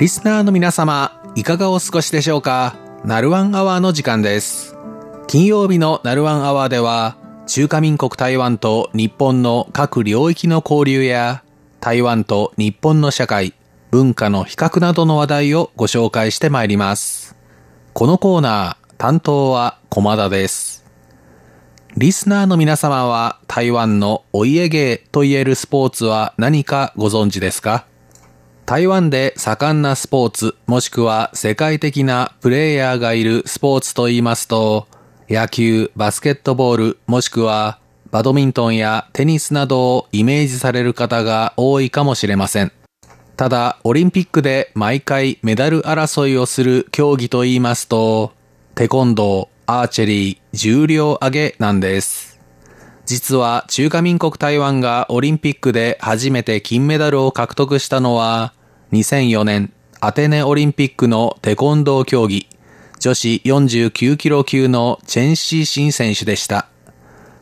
リスナーの皆様、いかがお過ごしでしょうか？ナルワンアワーの時間です。金曜日のナルワンアワーでは、中華民国台湾と日本の各領域の交流や、台湾と日本の社会、文化の比較などの話題をご紹介してまいります。このコーナー、担当は駒田です。リスナーの皆様は台湾のお家芸と言えるスポーツは何かご存知ですか？台湾で盛んなスポーツもしくは世界的なプレイヤーがいるスポーツと言いますと野球、バスケットボールもしくはバドミントンやテニスなどをイメージされる方が多いかもしれません。ただ、オリンピックで毎回メダル争いをする競技と言いますと、テコンドー、アーチェリー、重量挙げなんです。実は中華民国台湾がオリンピックで初めて金メダルを獲得したのは、2004年アテネオリンピックのテコンドー競技、女子49キロ級のチェンシーシン選手でした。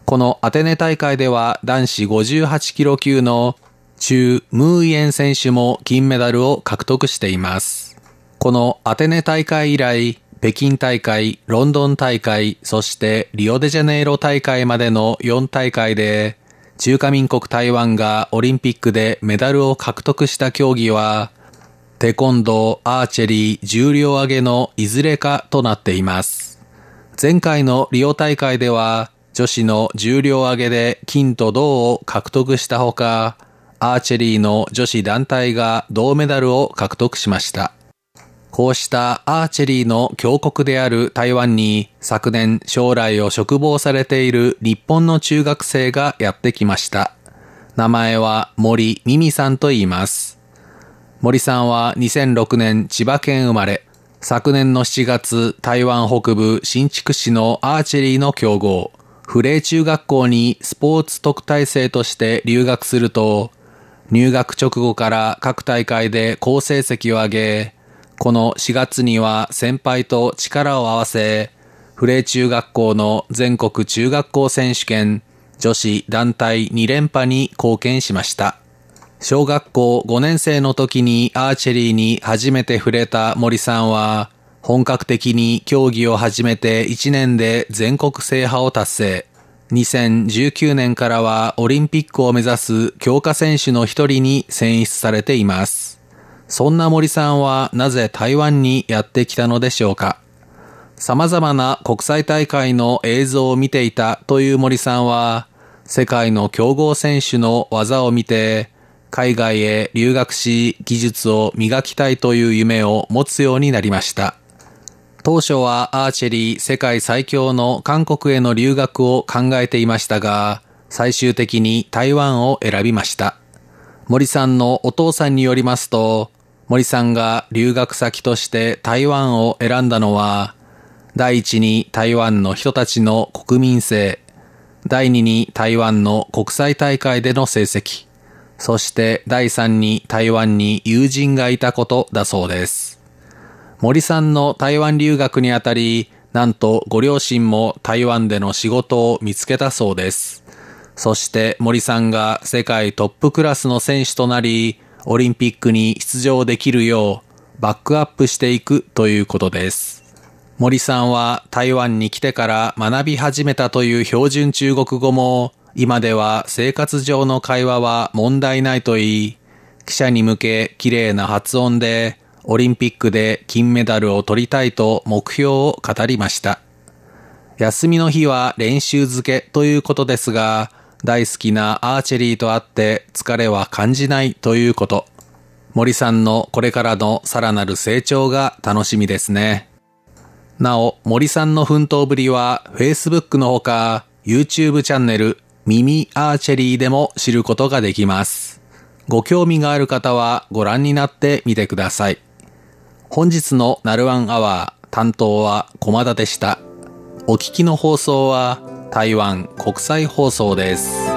このアテネ大会では男子58キロ級の中ムーイエン選手も金メダルを獲得しています。このアテネ大会以来、北京大会、ロンドン大会、そしてリオデジャネイロ大会までの4大会で、中華民国台湾がオリンピックでメダルを獲得した競技は、テコンドー、アーチェリー、重量挙げのいずれかとなっています。前回のリオ大会では、女子の重量挙げで金と銅を獲得したほか、アーチェリーの女子団体が銅メダルを獲得しました。こうしたアーチェリーの強国である台湾に昨年将来を嘱望されている日本の中学生がやってきました。名前は森美美さんと言います。森さんは2006年千葉県生まれ、昨年の7月台湾北部新竹市のアーチェリーの強豪、フレー中学校にスポーツ特待生として留学すると、入学直後から各大会で好成績を上げ、この4月には先輩と力を合わせ、フレー中学校の全国中学校選手権女子団体2連覇に貢献しました。小学校5年生の時にアーチェリーに初めて触れた森さんは、本格的に競技を始めて1年で全国制覇を達成。2019年からはオリンピックを目指す強化選手の一人に選出されています。そんな森さんはなぜ台湾にやってきたのでしょうか様々な国際大会の映像を見ていたという森さんは、世界の強豪選手の技を見て、海外へ留学し技術を磨きたいという夢を持つようになりました。当初はアーチェリー世界最強の韓国への留学を考えていましたが、最終的に台湾を選びました。森さんのお父さんによりますと、森さんが留学先として台湾を選んだのは、第一に台湾の人たちの国民性、第二に台湾の国際大会での成績、そして第三に台湾に友人がいたことだそうです。森さんの台湾留学にあたり、なんとご両親も台湾での仕事を見つけたそうです。そして森さんが世界トップクラスの選手となり、オリンピックに出場できるようバックアップしていくということです。森さんは台湾に来てから学び始めたという標準中国語も、今では生活上の会話は問題ないと言い、記者に向け綺麗な発音で、オリンピックで金メダルを取りたいと目標を語りました。休みの日は練習漬けということですが、大好きなアーチェリーとあって疲れは感じないということ。森さんのこれからのさらなる成長が楽しみですね。なお、森さんの奮闘ぶりは Facebook のほか YouTube チャンネル耳アーチェリーでも知ることができます。ご興味がある方はご覧になってみてください。本日のナルワンアワー担当は駒田でした。お聞きの放送は台湾国際放送です。